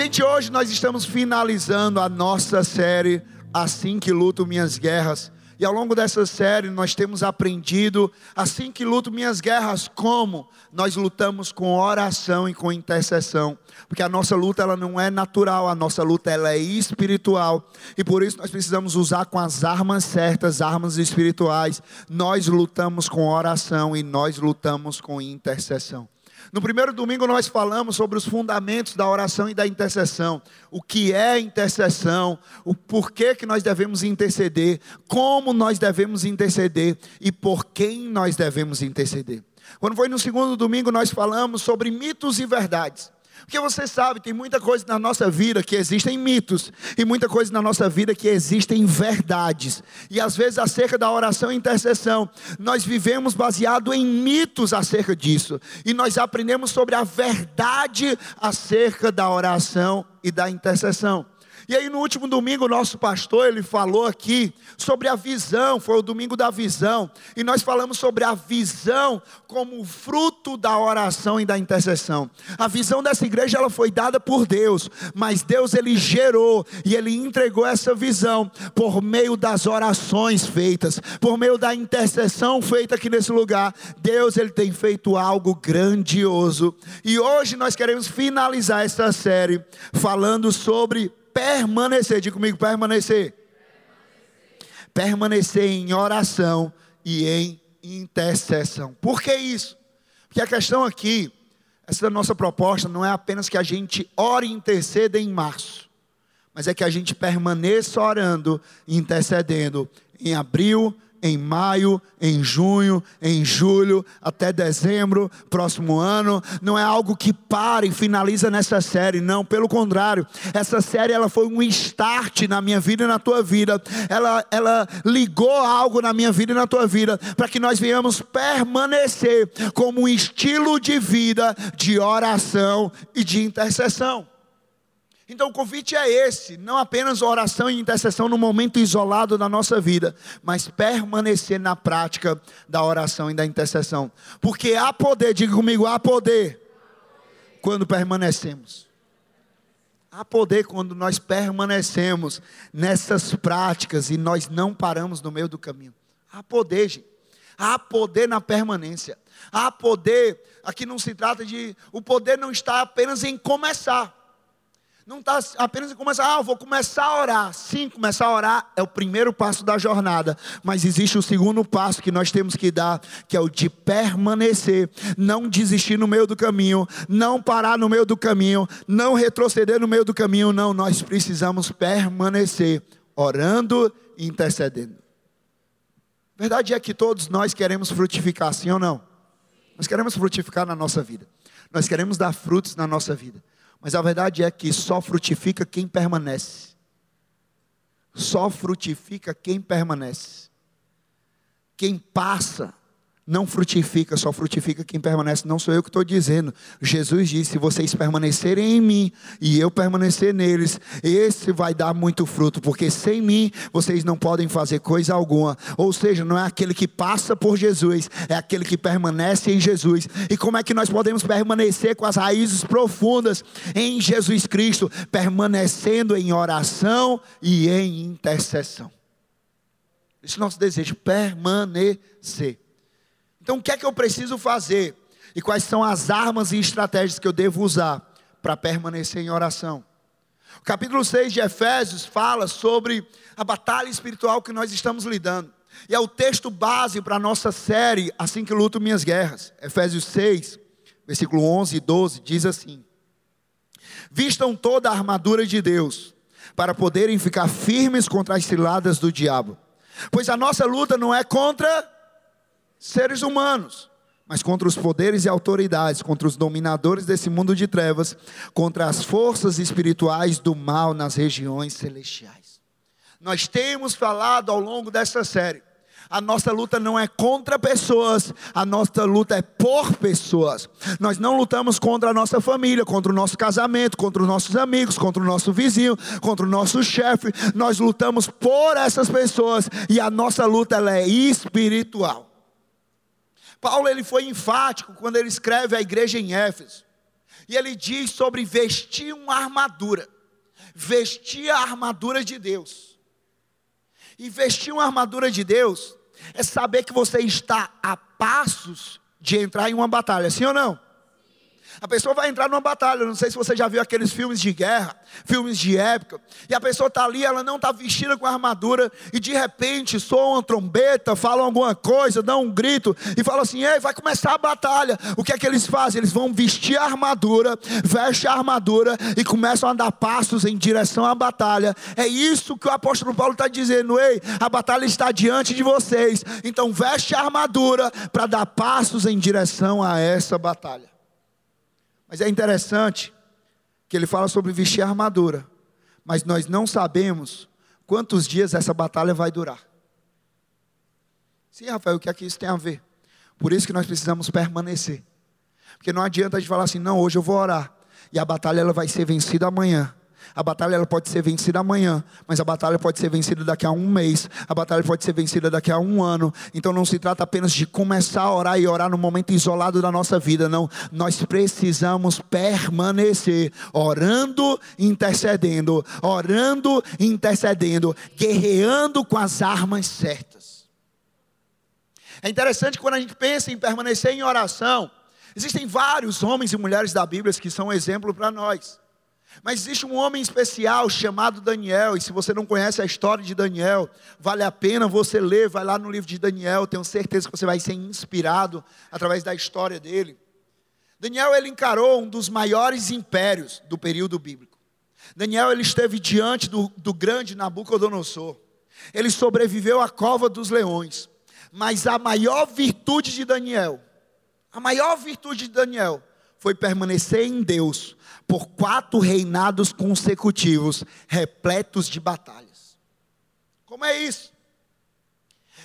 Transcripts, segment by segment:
Gente, hoje nós estamos finalizando a nossa série Assim que luto minhas guerras. E ao longo dessa série nós temos aprendido, assim que luto minhas guerras, como nós lutamos com oração e com intercessão. Porque a nossa luta ela não é natural, a nossa luta ela é espiritual. E por isso nós precisamos usar com as armas certas, armas espirituais. Nós lutamos com oração e nós lutamos com intercessão. No primeiro domingo nós falamos sobre os fundamentos da oração e da intercessão. O que é intercessão, o porquê que nós devemos interceder, como nós devemos interceder e por quem nós devemos interceder. Quando foi no segundo domingo nós falamos sobre mitos e verdades. Porque você sabe, tem muita coisa na nossa vida que existem mitos, e muita coisa na nossa vida que existem verdades. E às vezes, acerca da oração e intercessão, nós vivemos baseado em mitos acerca disso, e nós aprendemos sobre a verdade acerca da oração e da intercessão. E aí no último domingo o nosso pastor ele falou aqui sobre a visão, foi o domingo da visão, e nós falamos sobre a visão como fruto da oração e da intercessão. A visão dessa igreja ela foi dada por Deus, mas Deus ele gerou e ele entregou essa visão por meio das orações feitas, por meio da intercessão feita aqui nesse lugar. Deus ele tem feito algo grandioso. E hoje nós queremos finalizar essa série falando sobre permanecer. Diga comigo, permanecer. permanecer. Permanecer em oração e em intercessão. Por que isso? Porque a questão aqui, essa nossa proposta não é apenas que a gente ore e interceda em março, mas é que a gente permaneça orando e intercedendo em abril, em maio, em junho, em julho, até dezembro, próximo ano. Não é algo que para e finaliza nessa série, não, pelo contrário. Essa série ela foi um start na minha vida e na tua vida. Ela, ela ligou algo na minha vida e na tua vida para que nós venhamos permanecer como um estilo de vida de oração e de intercessão. Então o convite é esse: não apenas oração e intercessão no momento isolado da nossa vida, mas permanecer na prática da oração e da intercessão. Porque há poder, diga comigo, há poder quando permanecemos. Há poder quando nós permanecemos nessas práticas e nós não paramos no meio do caminho. Há poder, gente. Há poder na permanência. Há poder, aqui não se trata de. O poder não está apenas em começar. Não está apenas em começar, ah, vou começar a orar. Sim, começar a orar é o primeiro passo da jornada. Mas existe o segundo passo que nós temos que dar, que é o de permanecer. Não desistir no meio do caminho, não parar no meio do caminho, não retroceder no meio do caminho. Não, nós precisamos permanecer orando e intercedendo. Verdade é que todos nós queremos frutificar, sim ou não? Nós queremos frutificar na nossa vida. Nós queremos dar frutos na nossa vida. Mas a verdade é que só frutifica quem permanece. Só frutifica quem permanece. Quem passa não frutifica, só frutifica quem permanece. Não sou eu que estou dizendo. Jesus disse: se vocês permanecerem em mim e eu permanecer neles, esse vai dar muito fruto, porque sem mim vocês não podem fazer coisa alguma. Ou seja, não é aquele que passa por Jesus, é aquele que permanece em Jesus. E como é que nós podemos permanecer com as raízes profundas em Jesus Cristo, permanecendo em oração e em intercessão? Esse é o nosso desejo, permanecer. Então, o que é que eu preciso fazer? E quais são as armas e estratégias que eu devo usar para permanecer em oração? O capítulo 6 de Efésios fala sobre a batalha espiritual que nós estamos lidando. E é o texto base para a nossa série, Assim que luto minhas guerras. Efésios 6, versículo 11 e 12, diz assim: Vistam toda a armadura de Deus, para poderem ficar firmes contra as ciladas do diabo. Pois a nossa luta não é contra seres humanos, mas contra os poderes e autoridades, contra os dominadores desse mundo de trevas, contra as forças espirituais do mal nas regiões celestiais. Nós temos falado ao longo dessa série a nossa luta não é contra pessoas, a nossa luta é por pessoas. Nós não lutamos contra a nossa família, contra o nosso casamento, contra os nossos amigos, contra o nosso vizinho, contra o nosso chefe. Nós lutamos por essas pessoas e a nossa luta é espiritual. Paulo ele foi enfático quando ele escreve à igreja em Éfeso. E ele diz sobre vestir uma armadura. Vestir a armadura de Deus. E vestir uma armadura de Deus é saber que você está a passos de entrar em uma batalha, sim ou não? A pessoa vai entrar numa batalha. Não sei se você já viu aqueles filmes de guerra, filmes de época. E a pessoa está ali, ela não está vestida com armadura. E de repente soa uma trombeta, falam alguma coisa, dão um grito. E falam assim: Ei, vai começar a batalha. O que é que eles fazem? Eles vão vestir a armadura, vestem a armadura e começam a dar passos em direção à batalha. É isso que o apóstolo Paulo está dizendo: Ei, a batalha está diante de vocês. Então veste a armadura para dar passos em direção a essa batalha. Mas é interessante que ele fala sobre vestir armadura, mas nós não sabemos quantos dias essa batalha vai durar. Sim, Rafael, o que é que isso tem a ver? Por isso que nós precisamos permanecer. Porque não adianta a gente falar assim, não, hoje eu vou orar. E a batalha ela vai ser vencida amanhã. A batalha ela pode ser vencida amanhã, mas a batalha pode ser vencida daqui a um mês, a batalha pode ser vencida daqui a um ano. Então não se trata apenas de começar a orar e orar no momento isolado da nossa vida, não. Nós precisamos permanecer orando, intercedendo, orando, intercedendo, guerreando com as armas certas. É interessante quando a gente pensa em permanecer em oração, existem vários homens e mulheres da Bíblia que são exemplo para nós. Mas existe um homem especial chamado Daniel, e se você não conhece a história de Daniel, vale a pena você ler, vai lá no livro de Daniel, tenho certeza que você vai ser inspirado através da história dele. Daniel ele encarou um dos maiores impérios do período bíblico. Daniel ele esteve diante do, do grande Nabucodonosor. Ele sobreviveu à cova dos leões. Mas a maior virtude de Daniel, a maior virtude de Daniel foi permanecer em Deus por quatro reinados consecutivos, repletos de batalhas. Como é isso?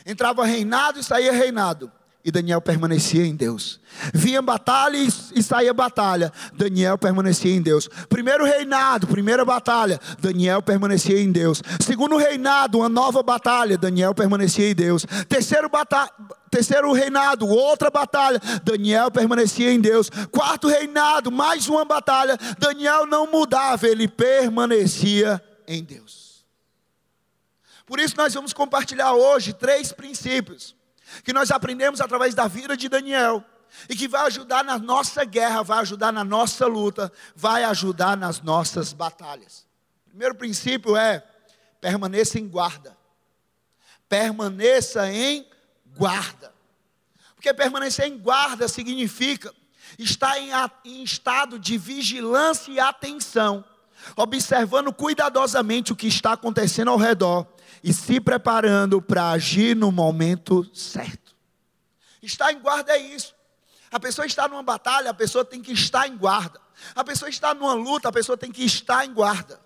Entrava reinado e saía reinado. E Daniel permanecia em Deus. Vinha batalha e saía batalha. Daniel permanecia em Deus. Primeiro reinado, primeira batalha. Daniel permanecia em Deus. Segundo reinado, uma nova batalha. Daniel permanecia em Deus. Terceiro batalha terceiro reinado, outra batalha, Daniel permanecia em Deus. Quarto reinado, mais uma batalha, Daniel não mudava, ele permanecia em Deus. Por isso nós vamos compartilhar hoje três princípios que nós aprendemos através da vida de Daniel e que vai ajudar na nossa guerra, vai ajudar na nossa luta, vai ajudar nas nossas batalhas. Primeiro princípio é permaneça em guarda. Permaneça em guarda. Porque permanecer em guarda significa estar em, em estado de vigilância e atenção, observando cuidadosamente o que está acontecendo ao redor e se preparando para agir no momento certo. Estar em guarda é isso. A pessoa está numa batalha, a pessoa tem que estar em guarda. A pessoa está numa luta, a pessoa tem que estar em guarda.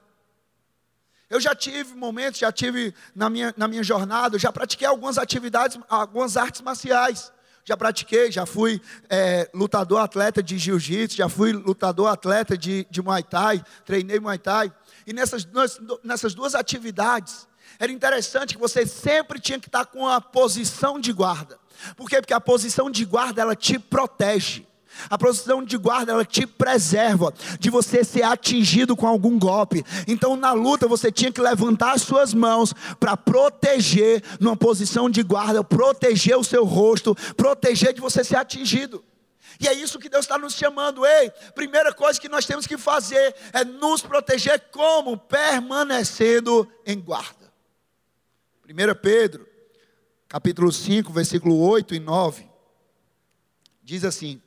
Eu já tive momentos, já tive na minha, na minha jornada, já pratiquei algumas atividades, algumas artes marciais. Já pratiquei, já fui é, lutador atleta de jiu-jitsu, já fui lutador atleta de, de Muay Thai, treinei Muay Thai. E nessas, nessas duas atividades, era interessante que você sempre tinha que estar com a posição de guarda. Por quê? Porque a posição de guarda ela te protege. A posição de guarda ela te preserva de você ser atingido com algum golpe. Então na luta você tinha que levantar as suas mãos para proteger numa posição de guarda, proteger o seu rosto, proteger de você ser atingido. E é isso que Deus está nos chamando. Ei, primeira coisa que nós temos que fazer é nos proteger como? Permanecendo em guarda. 1 Pedro, capítulo 5, versículo 8 e 9, diz assim: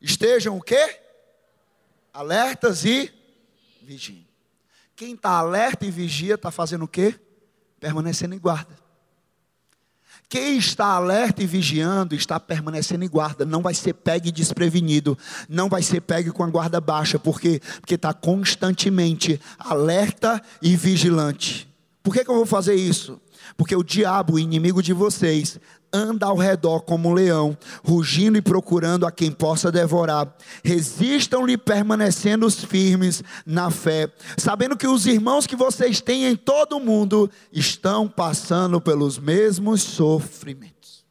Estejam o quê? Alertas e vigiem. Quem está alerta e vigia está fazendo o quê? Permanecendo em guarda. Quem está alerta e vigiando está permanecendo em guarda, não vai ser pegue desprevenido, não vai ser pegue com a guarda baixa, porque porque está constantemente alerta e vigilante. Por que, que eu vou fazer isso? Porque o diabo, o inimigo de vocês, anda ao redor como um leão, rugindo e procurando a quem possa devorar. Resistam-lhe permanecendo firmes na fé, sabendo que os irmãos que vocês têm em todo o mundo estão passando pelos mesmos sofrimentos.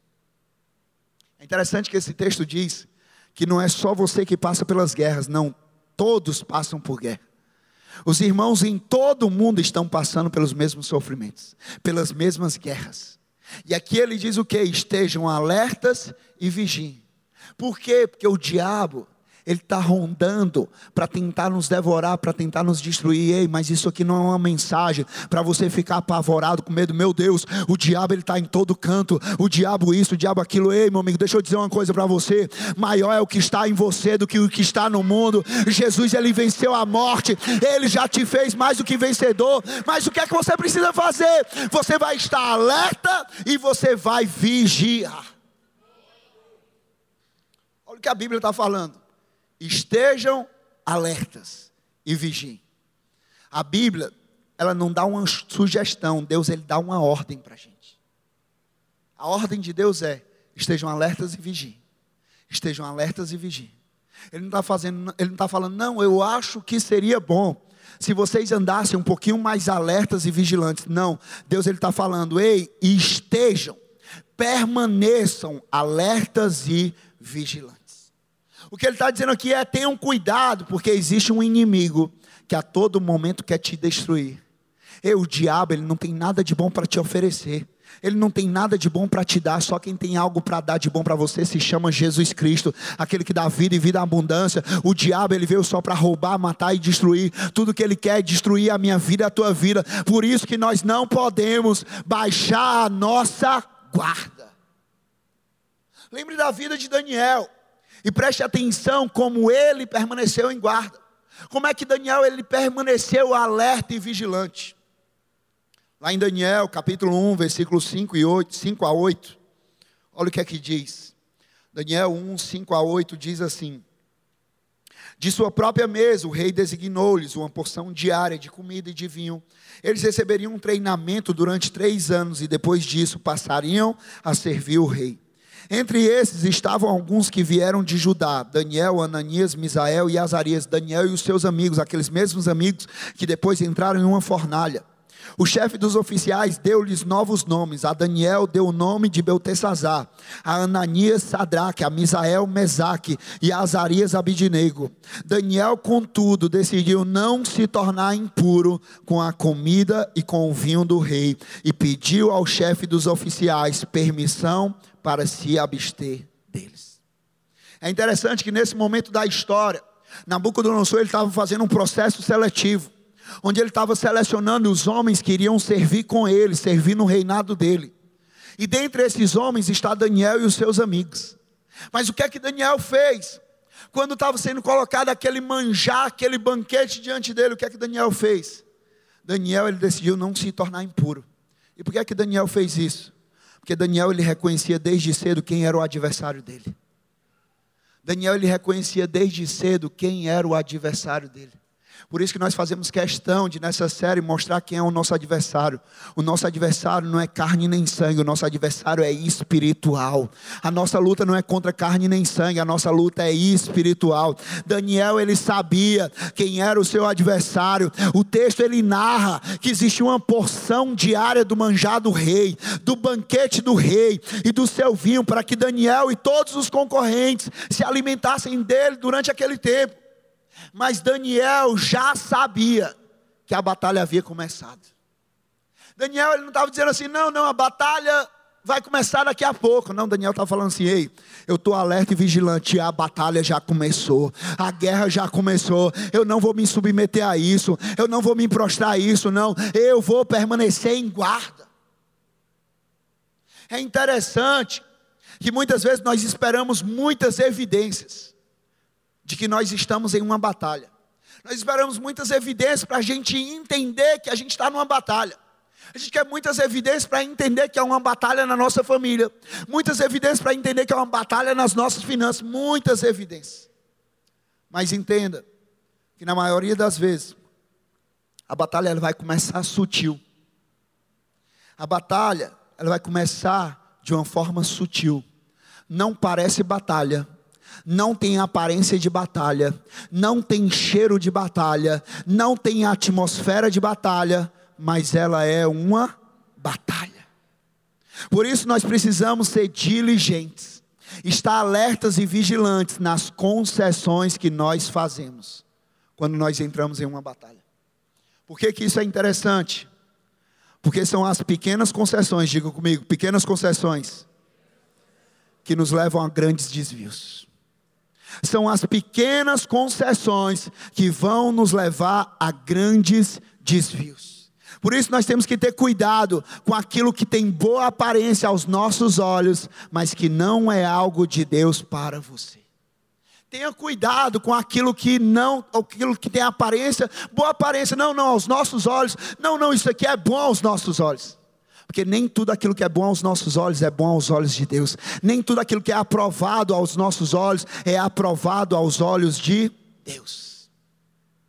É interessante que esse texto diz que não é só você que passa pelas guerras, não, todos passam por guerra. Os irmãos em todo o mundo estão passando pelos mesmos sofrimentos, pelas mesmas guerras. E aqui ele diz o que? Estejam alertas e vigiem. Por quê? Porque o diabo, ele está rondando para tentar nos devorar, para tentar nos destruir. Ei, mas isso aqui não é uma mensagem para você ficar apavorado com medo. Meu Deus, o diabo ele está em todo canto. O diabo isso, o diabo aquilo. Ei, meu amigo, deixa eu dizer uma coisa para você. Maior é o que está em você do que o que está no mundo. Jesus ele venceu a morte. Ele já te fez mais do que vencedor. Mas o que é que você precisa fazer? Você vai estar alerta e você vai vigiar. Olha o que a Bíblia está falando estejam alertas e vigiem. A Bíblia, ela não dá uma sugestão, Deus ele dá uma ordem para a gente. A ordem de Deus é: estejam alertas e vigiem. Estejam alertas e vigiem. Ele não está fazendo, ele não está falando, não, eu acho que seria bom se vocês andassem um pouquinho mais alertas e vigilantes. Não, Deus ele está falando, ei, estejam, permaneçam alertas e vigilantes. O que ele está dizendo aqui é: tenham cuidado, porque existe um inimigo que a todo momento quer te destruir. E o diabo, ele não tem nada de bom para te oferecer. Ele não tem nada de bom para te dar, só quem tem algo para dar de bom para você se chama Jesus Cristo, aquele que dá vida e vida em abundância. O diabo ele veio só para roubar, matar e destruir. Tudo que ele quer é destruir a minha vida a tua vida. Por isso que nós não podemos baixar a nossa guarda. Lembre da vida de Daniel. E preste atenção como ele permaneceu em guarda. Como é que Daniel ele permaneceu alerta e vigilante? Lá em Daniel, capítulo 1, versículos 5 e 8, 5 a 8. Olha o que é que diz. Daniel 1, 5 a 8 diz assim: De sua própria mesa, o rei designou-lhes uma porção diária de comida e de vinho. Eles receberiam um treinamento durante três anos e depois disso passariam a servir o rei. Entre esses estavam alguns que vieram de Judá: Daniel, Ananias, Misael e Azarias. Daniel e os seus amigos, aqueles mesmos amigos que depois entraram em uma fornalha. O chefe dos oficiais deu-lhes novos nomes. A Daniel deu o nome de Beltesazar, a Ananias Sadraque, a Misael Mesaque e a Azarias Abidinego. Daniel, contudo, decidiu não se tornar impuro com a comida e com o vinho do rei e pediu ao chefe dos oficiais permissão para se abster deles. É interessante que nesse momento da história, Nabucodonosor estava fazendo um processo seletivo, onde ele estava selecionando os homens que iriam servir com ele, servir no reinado dele. E dentre esses homens está Daniel e os seus amigos. Mas o que é que Daniel fez? Quando estava sendo colocado aquele manjar, aquele banquete diante dele, o que é que Daniel fez? Daniel ele decidiu não se tornar impuro. E por que é que Daniel fez isso? Porque Daniel ele reconhecia desde cedo quem era o adversário dele. Daniel ele reconhecia desde cedo quem era o adversário dele. Por isso que nós fazemos questão de nessa série mostrar quem é o nosso adversário. O nosso adversário não é carne nem sangue, o nosso adversário é espiritual. A nossa luta não é contra carne nem sangue, a nossa luta é espiritual. Daniel ele sabia quem era o seu adversário. O texto ele narra que existe uma porção diária do manjar do rei, do banquete do rei e do seu vinho para que Daniel e todos os concorrentes se alimentassem dele durante aquele tempo. Mas Daniel já sabia que a batalha havia começado. Daniel ele não estava dizendo assim, não, não, a batalha vai começar daqui a pouco. Não, Daniel estava falando assim, ei, eu estou alerta e vigilante, a batalha já começou, a guerra já começou, eu não vou me submeter a isso, eu não vou me prostrar a isso, não, eu vou permanecer em guarda. É interessante que muitas vezes nós esperamos muitas evidências de que nós estamos em uma batalha. Nós esperamos muitas evidências para a gente entender que a gente está numa batalha. A gente quer muitas evidências para entender que é uma batalha na nossa família, muitas evidências para entender que é uma batalha nas nossas finanças, muitas evidências. Mas entenda que na maioria das vezes a batalha ela vai começar sutil. A batalha ela vai começar de uma forma sutil. Não parece batalha, não tem aparência de batalha, não tem cheiro de batalha, não tem atmosfera de batalha, mas ela é uma batalha. Por isso nós precisamos ser diligentes. estar alertas e vigilantes nas concessões que nós fazemos quando nós entramos em uma batalha. Por que, que isso é interessante? Porque são as pequenas concessões, diga comigo, pequenas concessões, que nos levam a grandes desvios. São as pequenas concessões que vão nos levar a grandes desvios. Por isso nós temos que ter cuidado com aquilo que tem boa aparência aos nossos olhos, mas que não é algo de Deus para você. Tenha cuidado com aquilo que não, aquilo que tem aparência, boa aparência, não, não, aos nossos olhos. Não, não, isso aqui é bom aos nossos olhos. Porque nem tudo aquilo que é bom aos nossos olhos é bom aos olhos de Deus. Nem tudo aquilo que é aprovado aos nossos olhos é aprovado aos olhos de Deus.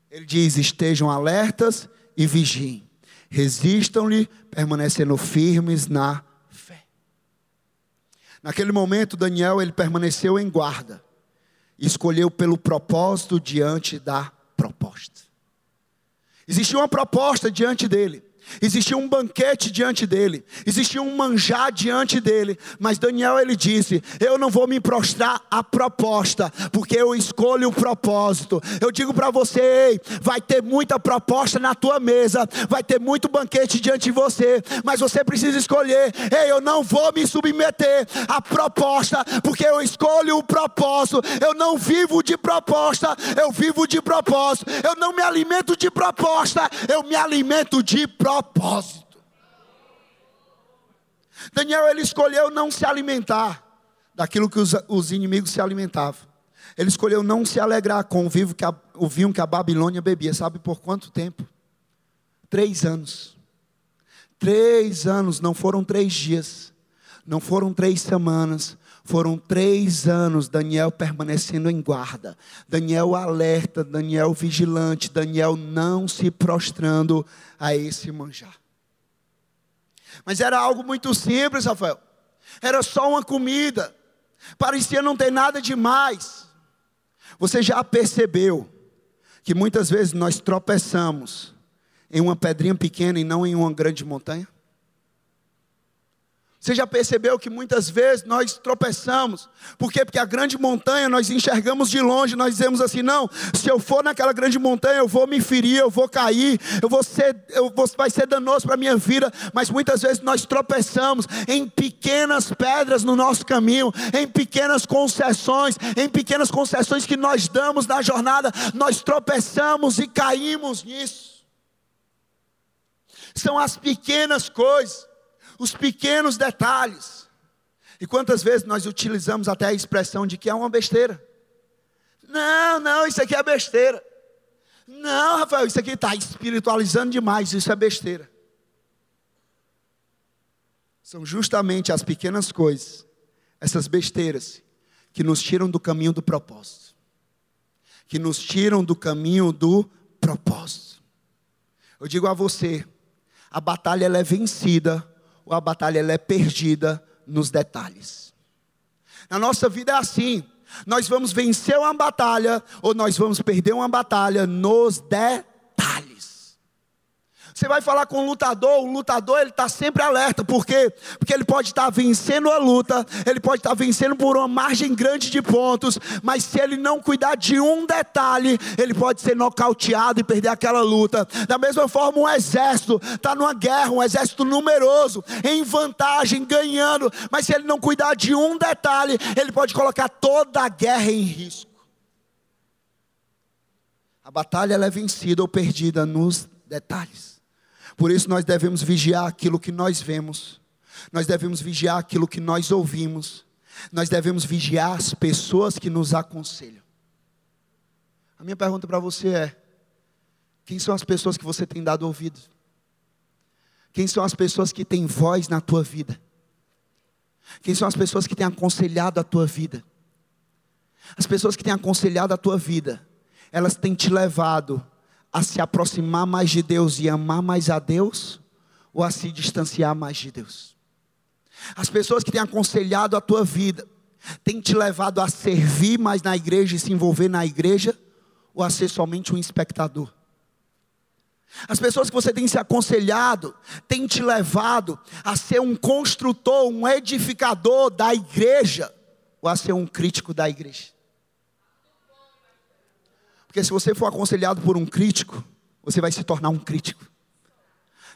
Ele diz: estejam alertas e vigiem. Resistam-lhe, permanecendo firmes na fé. Naquele momento, Daniel ele permaneceu em guarda. Escolheu pelo propósito diante da proposta. Existia uma proposta diante dele. Existia um banquete diante dele, existia um manjar diante dele, mas Daniel ele disse: Eu não vou me prostrar à proposta, porque eu escolho o propósito. Eu digo para você: ei, vai ter muita proposta na tua mesa, vai ter muito banquete diante de você, mas você precisa escolher: ei, eu não vou me submeter à proposta, porque eu escolho o propósito. Eu não vivo de proposta, eu vivo de propósito. Eu não me alimento de proposta, eu me alimento de propósito propósito. Daniel ele escolheu não se alimentar daquilo que os, os inimigos se alimentavam. Ele escolheu não se alegrar com o, vivo que a, o vinho que a Babilônia bebia. Sabe por quanto tempo? Três anos. Três anos, não foram três dias, não foram três semanas, foram três anos Daniel permanecendo em guarda, Daniel alerta, Daniel vigilante, Daniel não se prostrando a esse manjar. Mas era algo muito simples, Rafael. Era só uma comida. Parecia não ter nada demais. Você já percebeu que muitas vezes nós tropeçamos em uma pedrinha pequena e não em uma grande montanha? Você já percebeu que muitas vezes nós tropeçamos? Por quê? Porque a grande montanha nós enxergamos de longe, nós dizemos assim: não, se eu for naquela grande montanha, eu vou me ferir, eu vou cair, eu vou ser, eu vou, vai ser danoso para a minha vida. Mas muitas vezes nós tropeçamos em pequenas pedras no nosso caminho, em pequenas concessões, em pequenas concessões que nós damos na jornada, nós tropeçamos e caímos nisso. São as pequenas coisas os pequenos detalhes. E quantas vezes nós utilizamos até a expressão de que é uma besteira? Não, não, isso aqui é besteira. Não, Rafael, isso aqui está espiritualizando demais, isso é besteira. São justamente as pequenas coisas, essas besteiras, que nos tiram do caminho do propósito, que nos tiram do caminho do propósito. Eu digo a você, a batalha é vencida a batalha ela é perdida nos detalhes. Na nossa vida é assim. Nós vamos vencer uma batalha ou nós vamos perder uma batalha nos detalhes. Você vai falar com um lutador, o lutador ele está sempre alerta, por quê? Porque ele pode estar tá vencendo a luta, ele pode estar tá vencendo por uma margem grande de pontos, mas se ele não cuidar de um detalhe, ele pode ser nocauteado e perder aquela luta. Da mesma forma, um exército está numa guerra, um exército numeroso, em vantagem, ganhando, mas se ele não cuidar de um detalhe, ele pode colocar toda a guerra em risco. A batalha é vencida ou perdida nos detalhes. Por isso nós devemos vigiar aquilo que nós vemos, nós devemos vigiar aquilo que nós ouvimos, nós devemos vigiar as pessoas que nos aconselham. A minha pergunta para você é: quem são as pessoas que você tem dado ouvidos? Quem são as pessoas que têm voz na tua vida? Quem são as pessoas que têm aconselhado a tua vida? As pessoas que têm aconselhado a tua vida, elas têm te levado a se aproximar mais de Deus e amar mais a Deus, ou a se distanciar mais de Deus? As pessoas que têm aconselhado a tua vida, têm te levado a servir mais na igreja e se envolver na igreja, ou a ser somente um espectador? As pessoas que você tem se aconselhado, têm te levado a ser um construtor, um edificador da igreja, ou a ser um crítico da igreja? Porque se você for aconselhado por um crítico, você vai se tornar um crítico.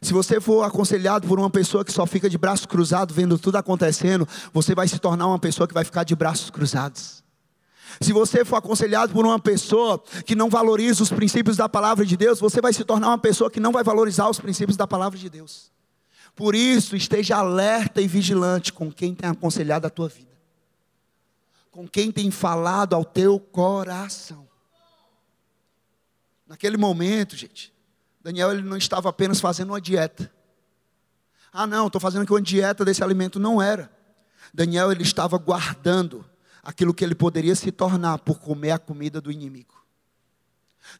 Se você for aconselhado por uma pessoa que só fica de braços cruzados vendo tudo acontecendo, você vai se tornar uma pessoa que vai ficar de braços cruzados. Se você for aconselhado por uma pessoa que não valoriza os princípios da palavra de Deus, você vai se tornar uma pessoa que não vai valorizar os princípios da palavra de Deus. Por isso, esteja alerta e vigilante com quem tem aconselhado a tua vida, com quem tem falado ao teu coração. Naquele momento, gente, Daniel ele não estava apenas fazendo uma dieta. Ah, não, estou fazendo aqui uma dieta desse alimento. Não era. Daniel ele estava guardando aquilo que ele poderia se tornar por comer a comida do inimigo.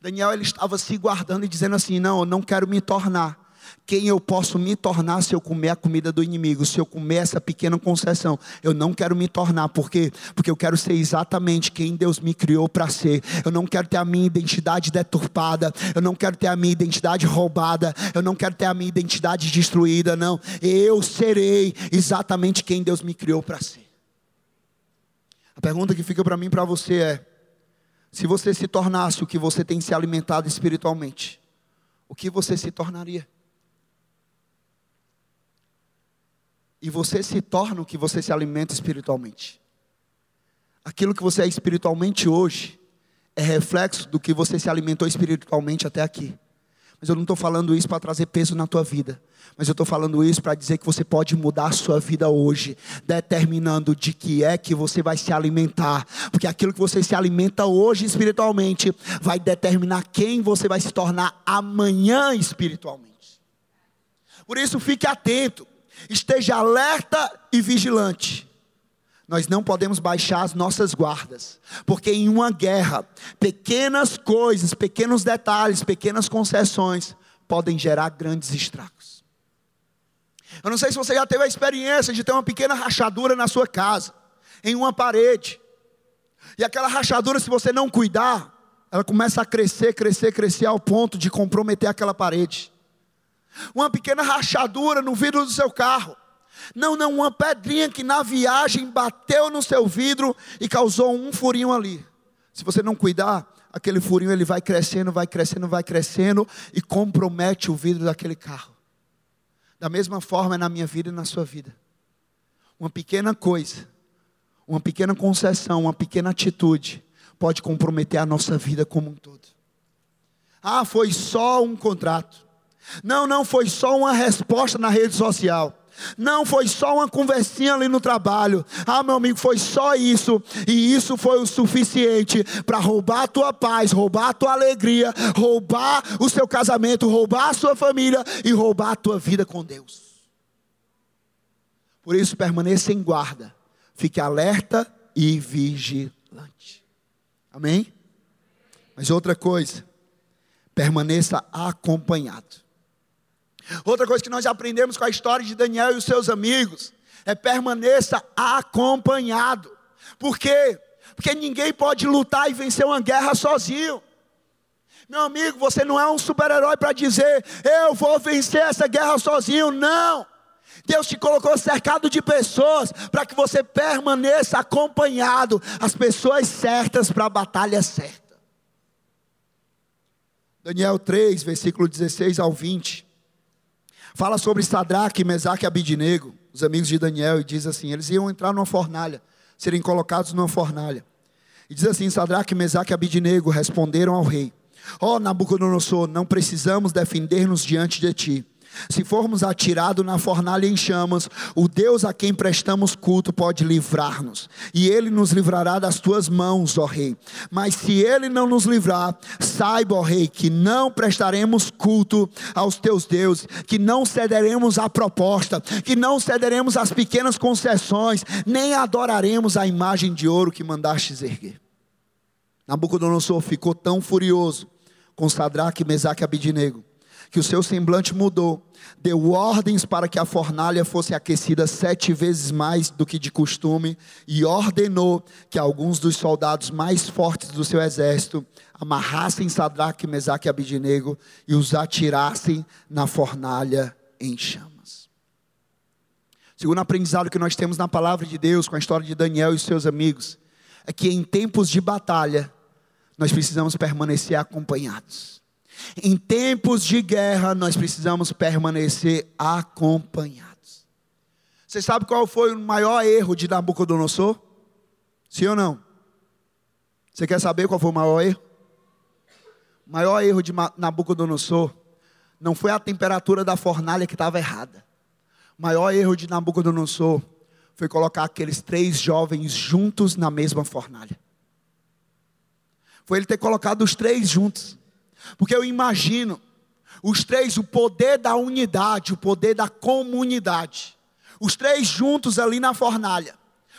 Daniel ele estava se guardando e dizendo assim: Não, eu não quero me tornar quem eu posso me tornar se eu comer a comida do inimigo, se eu comer essa pequena concessão. Eu não quero me tornar, por quê? Porque eu quero ser exatamente quem Deus me criou para ser. Eu não quero ter a minha identidade deturpada, eu não quero ter a minha identidade roubada, eu não quero ter a minha identidade destruída, não. Eu serei exatamente quem Deus me criou para ser. A pergunta que fica para mim e para você é: se você se tornasse o que você tem se alimentado espiritualmente, o que você se tornaria? E você se torna o que você se alimenta espiritualmente. Aquilo que você é espiritualmente hoje é reflexo do que você se alimentou espiritualmente até aqui. Mas eu não estou falando isso para trazer peso na tua vida. Mas eu estou falando isso para dizer que você pode mudar a sua vida hoje, determinando de que é que você vai se alimentar. Porque aquilo que você se alimenta hoje espiritualmente vai determinar quem você vai se tornar amanhã espiritualmente. Por isso, fique atento. Esteja alerta e vigilante. Nós não podemos baixar as nossas guardas, porque em uma guerra, pequenas coisas, pequenos detalhes, pequenas concessões podem gerar grandes estragos. Eu não sei se você já teve a experiência de ter uma pequena rachadura na sua casa, em uma parede. E aquela rachadura, se você não cuidar, ela começa a crescer, crescer, crescer ao ponto de comprometer aquela parede uma pequena rachadura no vidro do seu carro. Não, não, uma pedrinha que na viagem bateu no seu vidro e causou um furinho ali. Se você não cuidar, aquele furinho ele vai crescendo, vai crescendo, vai crescendo e compromete o vidro daquele carro. Da mesma forma é na minha vida e na sua vida. Uma pequena coisa, uma pequena concessão, uma pequena atitude pode comprometer a nossa vida como um todo. Ah, foi só um contrato. Não, não foi só uma resposta na rede social. Não foi só uma conversinha ali no trabalho. Ah, meu amigo, foi só isso. E isso foi o suficiente para roubar a tua paz, roubar a tua alegria, roubar o seu casamento, roubar a sua família e roubar a tua vida com Deus. Por isso, permaneça em guarda. Fique alerta e vigilante. Amém? Mas outra coisa, permaneça acompanhado. Outra coisa que nós aprendemos com a história de Daniel e os seus amigos é permaneça acompanhado. Por quê? Porque ninguém pode lutar e vencer uma guerra sozinho. Meu amigo, você não é um super-herói para dizer, eu vou vencer essa guerra sozinho. Não. Deus te colocou cercado de pessoas para que você permaneça acompanhado, as pessoas certas para a batalha certa. Daniel 3, versículo 16 ao 20. Fala sobre Sadraque, Mesaque e Abidinego, os amigos de Daniel, e diz assim: eles iam entrar numa fornalha, serem colocados numa fornalha. E diz assim: Sadraque, Mesaque e Abidinego responderam ao rei: Ó oh, Nabucodonosor, não precisamos defender-nos diante de ti. Se formos atirados na fornalha em chamas, o Deus a quem prestamos culto pode livrar-nos, e ele nos livrará das tuas mãos, ó Rei. Mas se ele não nos livrar, saiba, ó Rei, que não prestaremos culto aos teus deuses, que não cederemos à proposta, que não cederemos às pequenas concessões, nem adoraremos a imagem de ouro que mandastes erguer. Nabucodonosor ficou tão furioso com Sadraque, Mesaque e Abidinego que o seu semblante mudou, deu ordens para que a fornalha fosse aquecida sete vezes mais do que de costume, e ordenou que alguns dos soldados mais fortes do seu exército amarrassem Sadraque, Mesaque e Abidinego e os atirassem na fornalha em chamas. Segundo aprendizado que nós temos na palavra de Deus, com a história de Daniel e seus amigos, é que em tempos de batalha, nós precisamos permanecer acompanhados. Em tempos de guerra, nós precisamos permanecer acompanhados. Você sabe qual foi o maior erro de Nabucodonosor? Sim ou não? Você quer saber qual foi o maior erro? O maior erro de Nabucodonosor não foi a temperatura da fornalha que estava errada. O maior erro de Nabucodonosor foi colocar aqueles três jovens juntos na mesma fornalha. Foi ele ter colocado os três juntos. Porque eu imagino os três, o poder da unidade, o poder da comunidade. Os três juntos ali na fornalha.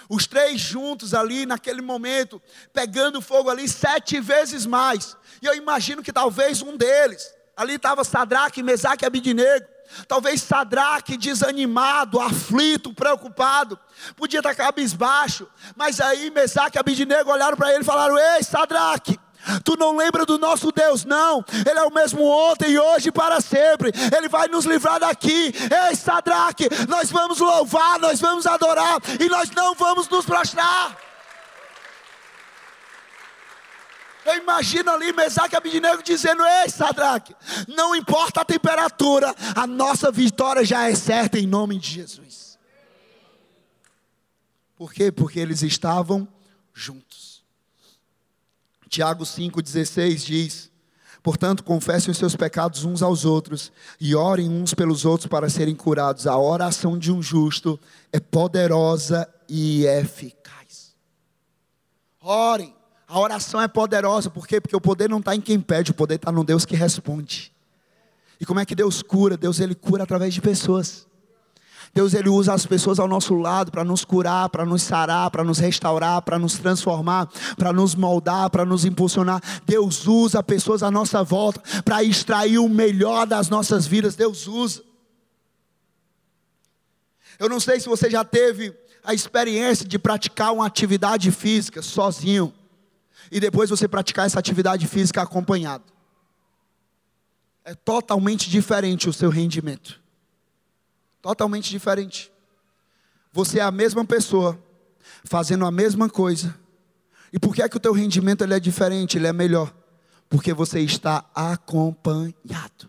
Os três juntos ali naquele momento, pegando fogo ali sete vezes mais. E eu imagino que talvez um deles, ali estava Sadraque, Mesaque e Abidinego. Talvez Sadraque desanimado, aflito, preocupado, podia estar cabisbaixo, mas aí Mesaque e Abidinego olharam para ele e falaram: Ei, Sadraque, Tu não lembra do nosso Deus, não. Ele é o mesmo ontem hoje e para sempre. Ele vai nos livrar daqui. Ei, Sadraque, nós vamos louvar, nós vamos adorar e nós não vamos nos prostrar. Eu imagino ali Mesaque e Abidinego dizendo: Ei, Sadraque, não importa a temperatura, a nossa vitória já é certa em nome de Jesus. Por quê? Porque eles estavam juntos. Tiago 5,16 diz: Portanto, confessem os seus pecados uns aos outros e orem uns pelos outros para serem curados. A oração de um justo é poderosa e eficaz. Orem a oração é poderosa, por quê? Porque o poder não está em quem pede, o poder está no Deus que responde. E como é que Deus cura? Deus ele cura através de pessoas. Deus ele usa as pessoas ao nosso lado para nos curar, para nos sarar, para nos restaurar, para nos transformar, para nos moldar, para nos impulsionar. Deus usa pessoas à nossa volta para extrair o melhor das nossas vidas. Deus usa. Eu não sei se você já teve a experiência de praticar uma atividade física sozinho e depois você praticar essa atividade física acompanhado. É totalmente diferente o seu rendimento. Totalmente diferente. Você é a mesma pessoa, fazendo a mesma coisa. E por que é que o teu rendimento ele é diferente, ele é melhor? Porque você está acompanhado.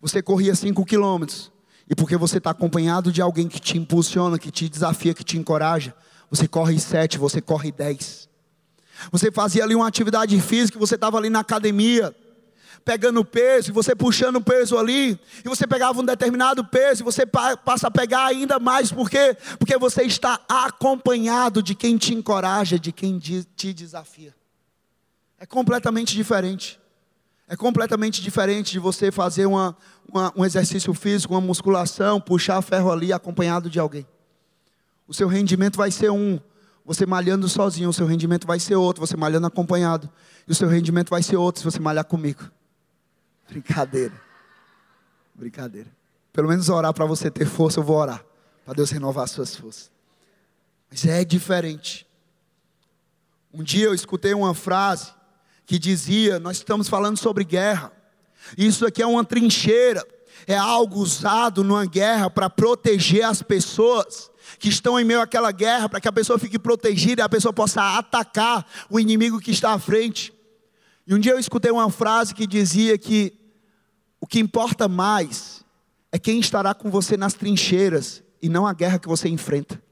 Você corria 5 quilômetros. E porque você está acompanhado de alguém que te impulsiona, que te desafia, que te encoraja, você corre sete, você corre dez. Você fazia ali uma atividade física, você estava ali na academia, pegando peso, e você puxando peso ali, e você pegava um determinado peso, e você passa a pegar ainda mais, por quê? Porque você está acompanhado de quem te encoraja, de quem te desafia. É completamente diferente. É completamente diferente de você fazer uma, uma, um exercício físico, uma musculação, puxar ferro ali acompanhado de alguém. O seu rendimento vai ser um, você malhando sozinho, o seu rendimento vai ser outro, você malhando acompanhado. E o seu rendimento vai ser outro se você malhar comigo. Brincadeira. Brincadeira. Pelo menos orar para você ter força, eu vou orar. Para Deus renovar as suas forças. Mas é diferente. Um dia eu escutei uma frase que dizia: Nós estamos falando sobre guerra. Isso aqui é uma trincheira. É algo usado numa guerra para proteger as pessoas que estão em meio àquela guerra, para que a pessoa fique protegida e a pessoa possa atacar o inimigo que está à frente. E um dia eu escutei uma frase que dizia que o que importa mais é quem estará com você nas trincheiras e não a guerra que você enfrenta.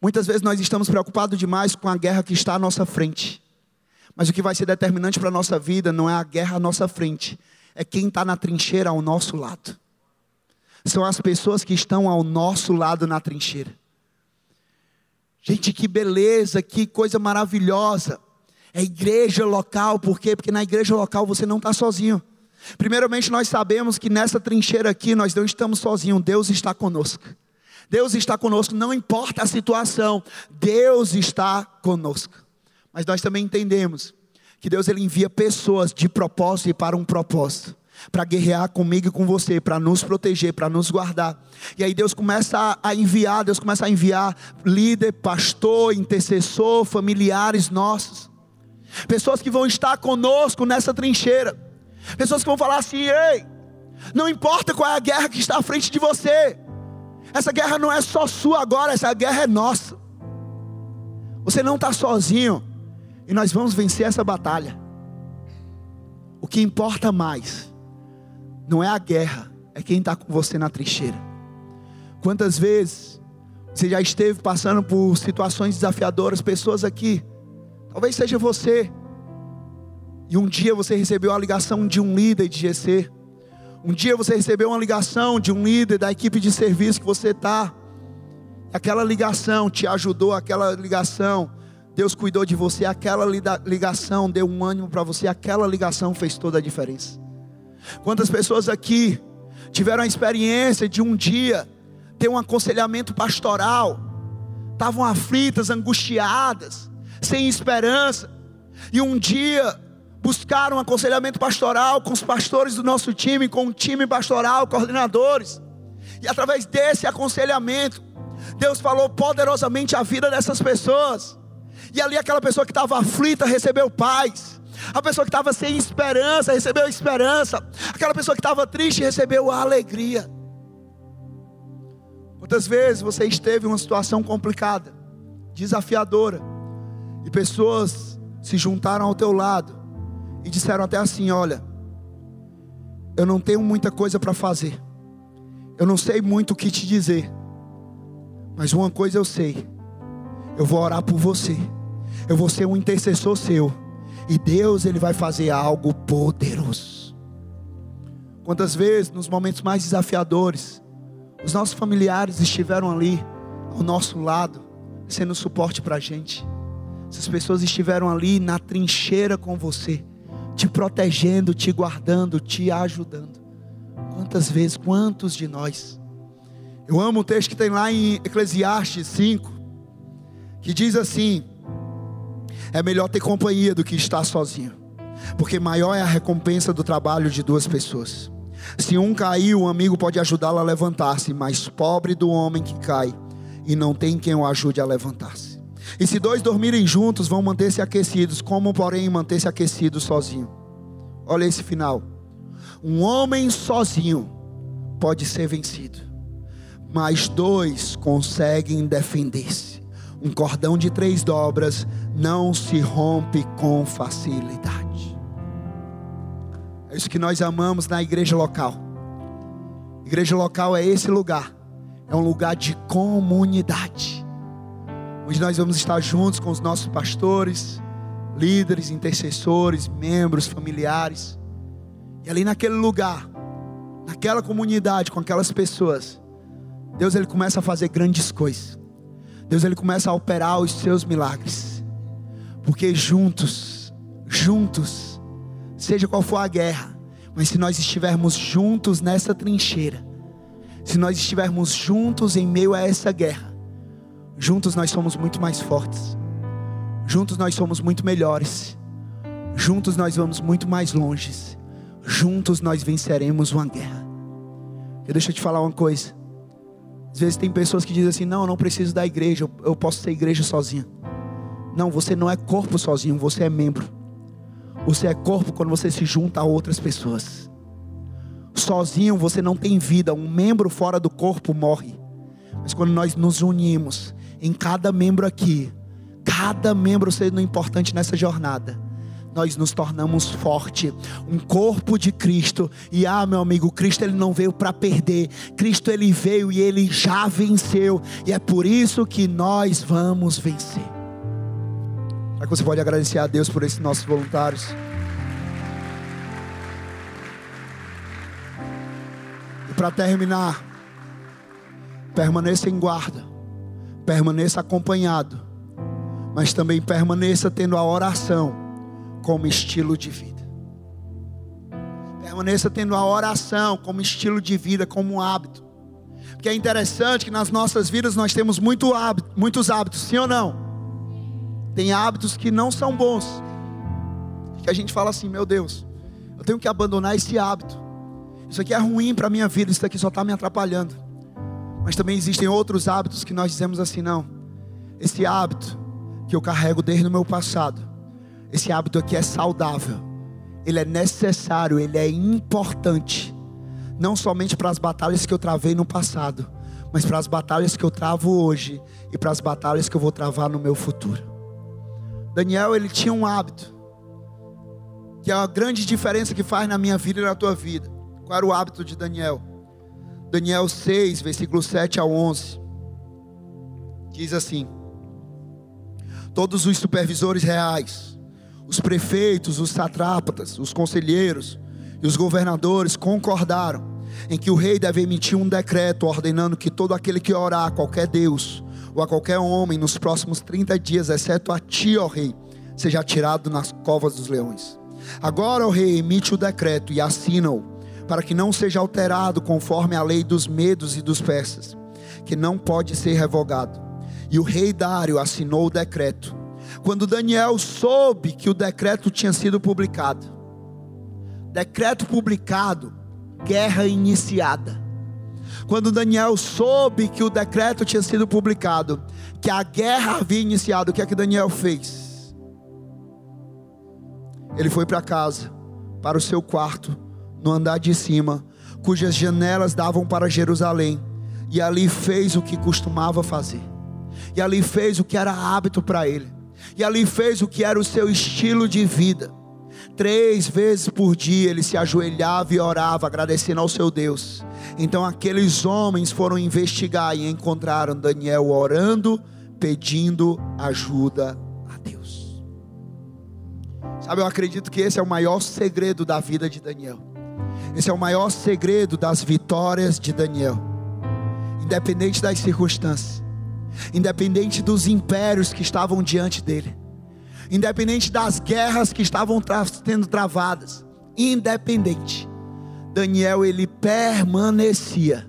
Muitas vezes nós estamos preocupados demais com a guerra que está à nossa frente. Mas o que vai ser determinante para a nossa vida não é a guerra à nossa frente, é quem está na trincheira ao nosso lado são as pessoas que estão ao nosso lado na trincheira. Gente, que beleza, que coisa maravilhosa. É igreja local, por quê? Porque na igreja local você não está sozinho. Primeiramente, nós sabemos que nessa trincheira aqui nós não estamos sozinhos, Deus está conosco. Deus está conosco, não importa a situação, Deus está conosco. Mas nós também entendemos que Deus ele envia pessoas de propósito e para um propósito para guerrear comigo e com você, para nos proteger, para nos guardar. E aí Deus começa a enviar, Deus começa a enviar líder, pastor, intercessor, familiares nossos. Pessoas que vão estar conosco nessa trincheira. Pessoas que vão falar assim: "Ei, não importa qual é a guerra que está à frente de você. Essa guerra não é só sua agora, essa guerra é nossa. Você não está sozinho. E nós vamos vencer essa batalha. O que importa mais não é a guerra, é quem está com você na trincheira. Quantas vezes você já esteve passando por situações desafiadoras, pessoas aqui, talvez seja você, e um dia você recebeu a ligação de um líder de GC, um dia você recebeu uma ligação de um líder da equipe de serviço que você está, aquela ligação te ajudou, aquela ligação, Deus cuidou de você, aquela ligação deu um ânimo para você, aquela ligação fez toda a diferença. Quantas pessoas aqui tiveram a experiência de um dia ter um aconselhamento pastoral, estavam aflitas, angustiadas, sem esperança, e um dia buscaram um aconselhamento pastoral com os pastores do nosso time, com o time pastoral, coordenadores, e através desse aconselhamento, Deus falou poderosamente a vida dessas pessoas. E ali aquela pessoa que estava aflita recebeu paz. A pessoa que estava sem esperança recebeu esperança. Aquela pessoa que estava triste recebeu a alegria. Quantas vezes você esteve em uma situação complicada, desafiadora, e pessoas se juntaram ao teu lado e disseram até assim: Olha, eu não tenho muita coisa para fazer, eu não sei muito o que te dizer, mas uma coisa eu sei: eu vou orar por você, eu vou ser um intercessor seu, e Deus ele vai fazer algo poderoso. Quantas vezes nos momentos mais desafiadores, os nossos familiares estiveram ali ao nosso lado, sendo suporte para a gente. Essas pessoas estiveram ali na trincheira com você, te protegendo, te guardando, te ajudando. Quantas vezes, quantos de nós? Eu amo o texto que tem lá em Eclesiastes 5, que diz assim: É melhor ter companhia do que estar sozinho, porque maior é a recompensa do trabalho de duas pessoas. Se um cair, o amigo pode ajudá-lo a levantar-se, mas pobre do homem que cai e não tem quem o ajude a levantar-se. E se dois dormirem juntos, vão manter-se aquecidos, como porém manter-se aquecidos sozinho. Olha esse final. Um homem sozinho pode ser vencido mas dois conseguem defender-se. Um cordão de três dobras não se rompe com facilidade. É isso que nós amamos na igreja local. Igreja local é esse lugar, é um lugar de comunidade, onde nós vamos estar juntos com os nossos pastores, líderes, intercessores, membros, familiares, e ali naquele lugar, naquela comunidade, com aquelas pessoas, Deus ele começa a fazer grandes coisas. Deus ele começa a operar os seus milagres. Porque juntos, juntos, seja qual for a guerra, mas se nós estivermos juntos nessa trincheira, se nós estivermos juntos em meio a essa guerra, juntos nós somos muito mais fortes. Juntos nós somos muito melhores. Juntos nós vamos muito mais longe. Juntos nós venceremos uma guerra. Eu deixa eu te falar uma coisa. Às vezes tem pessoas que dizem assim: não, eu não preciso da igreja, eu posso ser igreja sozinha. Não, você não é corpo sozinho, você é membro. Você é corpo quando você se junta a outras pessoas. Sozinho você não tem vida, um membro fora do corpo morre. Mas quando nós nos unimos, em cada membro aqui, cada membro sendo importante nessa jornada, nós nos tornamos forte, um corpo de Cristo. E ah, meu amigo, Cristo ele não veio para perder. Cristo ele veio e ele já venceu. E é por isso que nós vamos vencer. Será que você pode agradecer a Deus por esses nossos voluntários? E para terminar, permaneça em guarda, permaneça acompanhado, mas também permaneça tendo a oração como estilo de vida. Permaneça tendo a oração como estilo de vida, como um hábito. Porque é interessante que nas nossas vidas nós temos muito hábito, muitos hábitos, sim ou não? Tem hábitos que não são bons. Que a gente fala assim, meu Deus, eu tenho que abandonar esse hábito. Isso aqui é ruim para a minha vida, isso aqui só está me atrapalhando. Mas também existem outros hábitos que nós dizemos assim, não. Esse hábito que eu carrego desde o meu passado, esse hábito aqui é saudável, ele é necessário, ele é importante, não somente para as batalhas que eu travei no passado, mas para as batalhas que eu travo hoje e para as batalhas que eu vou travar no meu futuro. Daniel, ele tinha um hábito, que é a grande diferença que faz na minha vida e na tua vida. Qual era o hábito de Daniel? Daniel 6, versículo 7 ao 11, diz assim: Todos os supervisores reais, os prefeitos, os satrápatas, os conselheiros e os governadores concordaram em que o rei deve emitir um decreto ordenando que todo aquele que orar a qualquer Deus ou a qualquer homem nos próximos 30 dias, exceto a ti, ó rei, seja tirado nas covas dos leões. Agora o rei emite o decreto e assina-o, para que não seja alterado conforme a lei dos medos e dos persas, que não pode ser revogado. E o rei Dário assinou o decreto. Quando Daniel soube que o decreto tinha sido publicado, decreto publicado guerra iniciada. Quando Daniel soube que o decreto tinha sido publicado, que a guerra havia iniciado, o que é que Daniel fez? Ele foi para casa, para o seu quarto, no andar de cima, cujas janelas davam para Jerusalém, e ali fez o que costumava fazer, e ali fez o que era hábito para ele, e ali fez o que era o seu estilo de vida Três vezes por dia ele se ajoelhava e orava, agradecendo ao seu Deus. Então aqueles homens foram investigar e encontraram Daniel orando, pedindo ajuda a Deus. Sabe, eu acredito que esse é o maior segredo da vida de Daniel. Esse é o maior segredo das vitórias de Daniel. Independente das circunstâncias, independente dos impérios que estavam diante dele independente das guerras que estavam tra sendo travadas, independente, Daniel ele permanecia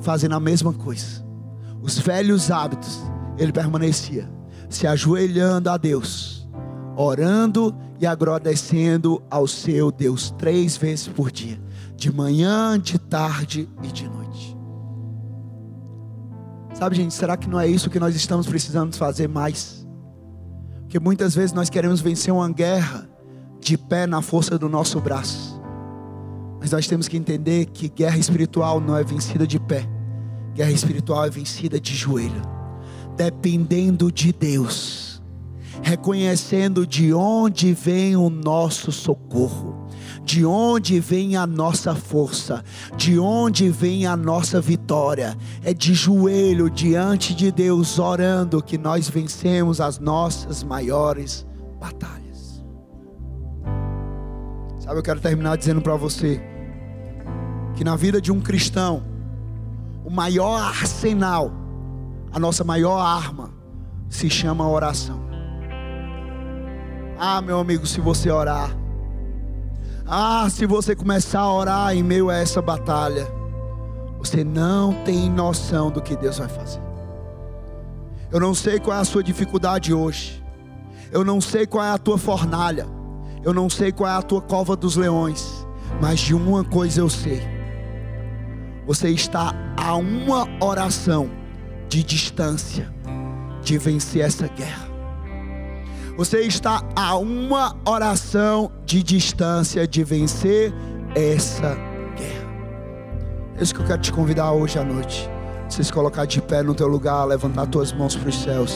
fazendo a mesma coisa. Os velhos hábitos, ele permanecia se ajoelhando a Deus, orando e agradecendo ao seu Deus três vezes por dia, de manhã, de tarde e de noite. Sabe, gente, será que não é isso que nós estamos precisando fazer mais? Porque muitas vezes nós queremos vencer uma guerra de pé na força do nosso braço. Mas nós temos que entender que guerra espiritual não é vencida de pé. Guerra espiritual é vencida de joelho, dependendo de Deus, reconhecendo de onde vem o nosso socorro de onde vem a nossa força, de onde vem a nossa vitória. É de joelho diante de Deus, orando, que nós vencemos as nossas maiores batalhas. Sabe, eu quero terminar dizendo para você que na vida de um cristão, o maior arsenal, a nossa maior arma, se chama oração. Ah, meu amigo, se você orar, ah, se você começar a orar em meio a essa batalha, você não tem noção do que Deus vai fazer. Eu não sei qual é a sua dificuldade hoje. Eu não sei qual é a tua fornalha. Eu não sei qual é a tua cova dos leões. Mas de uma coisa eu sei. Você está a uma oração de distância de vencer essa guerra. Você está a uma oração de distância de vencer essa guerra. É isso que eu quero te convidar hoje à noite. Você se colocar de pé no teu lugar, levantar tuas mãos para os céus.